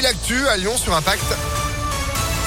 l'actu à Lyon sur Impact.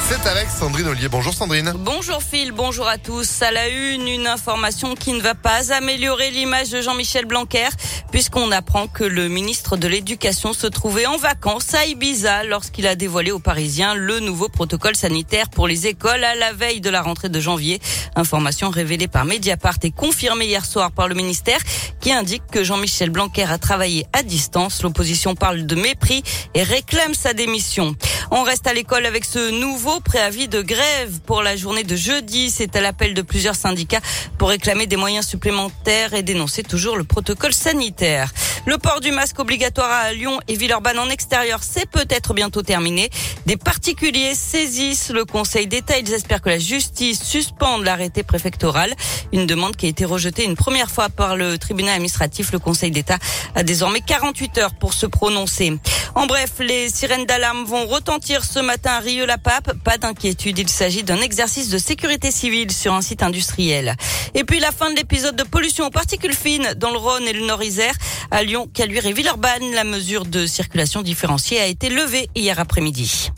C'est avec Sandrine Ollier. Bonjour Sandrine. Bonjour Phil, bonjour à tous. À la une, une information qui ne va pas améliorer l'image de Jean-Michel Blanquer puisqu'on apprend que le ministre de l'Éducation se trouvait en vacances à Ibiza lorsqu'il a dévoilé aux Parisiens le nouveau protocole sanitaire pour les écoles à la veille de la rentrée de janvier. Information révélée par Mediapart et confirmée hier soir par le ministère qui indique que Jean-Michel Blanquer a travaillé à distance. L'opposition parle de mépris et réclame sa démission. On reste à l'école avec ce nouveau préavis de grève pour la journée de jeudi. C'est à l'appel de plusieurs syndicats pour réclamer des moyens supplémentaires et dénoncer toujours le protocole sanitaire. Le port du masque obligatoire à Lyon et Villeurbanne en extérieur, c'est peut-être bientôt terminé. Des particuliers saisissent le Conseil d'État. Ils espèrent que la justice suspende l'arrêté préfectoral. Une demande qui a été rejetée une première fois par le tribunal administratif. Le Conseil d'État a désormais 48 heures pour se prononcer. En bref, les sirènes d'alarme vont retentir ce matin à Rieux-la-Pape. Pas d'inquiétude, il s'agit d'un exercice de sécurité civile sur un site industriel. Et puis la fin de l'épisode de pollution aux particules fines dans le Rhône et le Nord-Isère. À Lyon, Caluire et Villeurbanne, la mesure de circulation différenciée a été levée hier après-midi.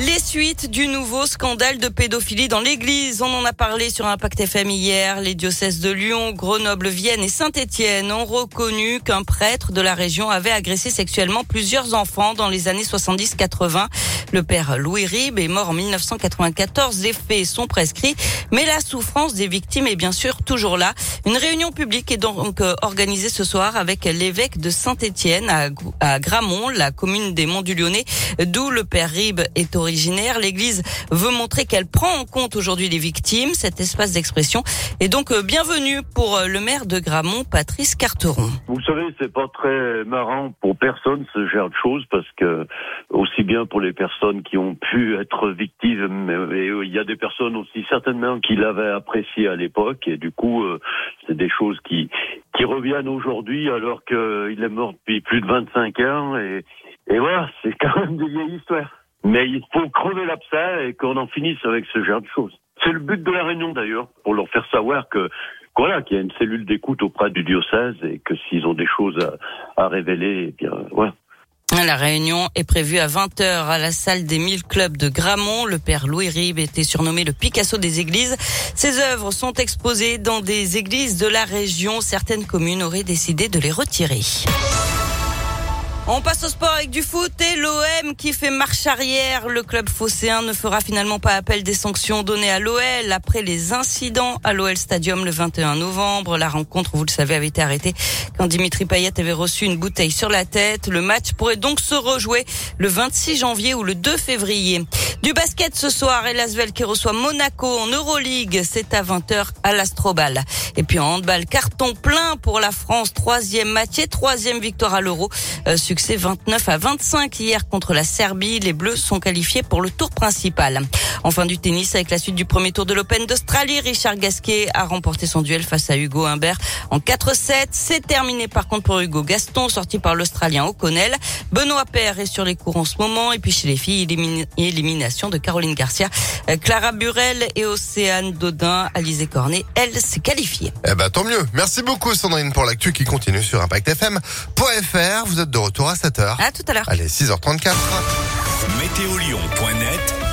Les suites du nouveau scandale de pédophilie dans l'église. On en a parlé sur Impact FM hier. Les diocèses de Lyon, Grenoble, Vienne et Saint-Étienne ont reconnu qu'un prêtre de la région avait agressé sexuellement plusieurs enfants dans les années 70-80. Le père Louis Ribes est mort en 1994. Les faits sont prescrits, mais la souffrance des victimes est bien sûr toujours là. Une réunion publique est donc euh, organisée ce soir avec l'évêque de Saint-Étienne à, Gramont, la commune des Monts du Lyonnais, d'où le père Ribes est L'église veut montrer qu'elle prend en compte aujourd'hui les victimes. Cet espace d'expression est donc euh, bienvenu pour euh, le maire de Gramont, Patrice Carteron. Vous savez, c'est pas très marrant pour personne ce genre de choses parce que aussi bien pour les personnes qui ont pu être victimes, mais il y a des personnes aussi certainement qui l'avaient apprécié à l'époque, et du coup, euh, c'est des choses qui qui reviennent aujourd'hui alors qu'il est mort depuis plus de 25 ans, et voilà, c'est quand même des vieilles histoires. Mais il faut crever l'abcès et qu'on en finisse avec ce genre de choses. C'est le but de la réunion d'ailleurs, pour leur faire savoir que voilà, qu'il y a une cellule d'écoute auprès du diocèse et que s'ils ont des choses à, révéler, eh bien voilà. La réunion est prévue à 20h à la salle des 1000 clubs de Gramont. Le père Louis Ribes était surnommé le Picasso des églises. Ses œuvres sont exposées dans des églises de la région. Certaines communes auraient décidé de les retirer. On passe au sport avec du foot et l'OM qui fait marche arrière. Le club phocéen ne fera finalement pas appel des sanctions données à l'OL après les incidents à l'OL Stadium le 21 novembre. La rencontre, vous le savez, avait été arrêtée quand Dimitri Payet avait reçu une bouteille sur la tête. Le match pourrait donc se rejouer le 26 janvier ou le 2 février. Du basket ce soir et Lasvel qui reçoit Monaco en Euroleague. C'est à 20h à l'Astrobal. Et puis en handball, carton plein pour la France. Troisième match et troisième victoire à l'Euro. Euh, succès 29 à 25 hier contre la Serbie. Les Bleus sont qualifiés pour le tour principal. Enfin du tennis avec la suite du premier tour de l'Open d'Australie. Richard Gasquet a remporté son duel face à Hugo Humbert en 4-7. C'est terminé par contre pour Hugo Gaston, sorti par l'Australien O'Connell. Benoît Paire est sur les cours en ce moment. Et puis chez les filles, élimination de Caroline Garcia, euh, Clara Burel et Océane Dodin. Alizé Cornet, elle, s'est qualifiée. Eh ben, tant mieux. Merci beaucoup, Sandrine, pour l'actu qui continue sur ImpactFM.fr. Vous êtes de retour à 7h. À tout à l'heure. Allez, 6h34. Météolion.net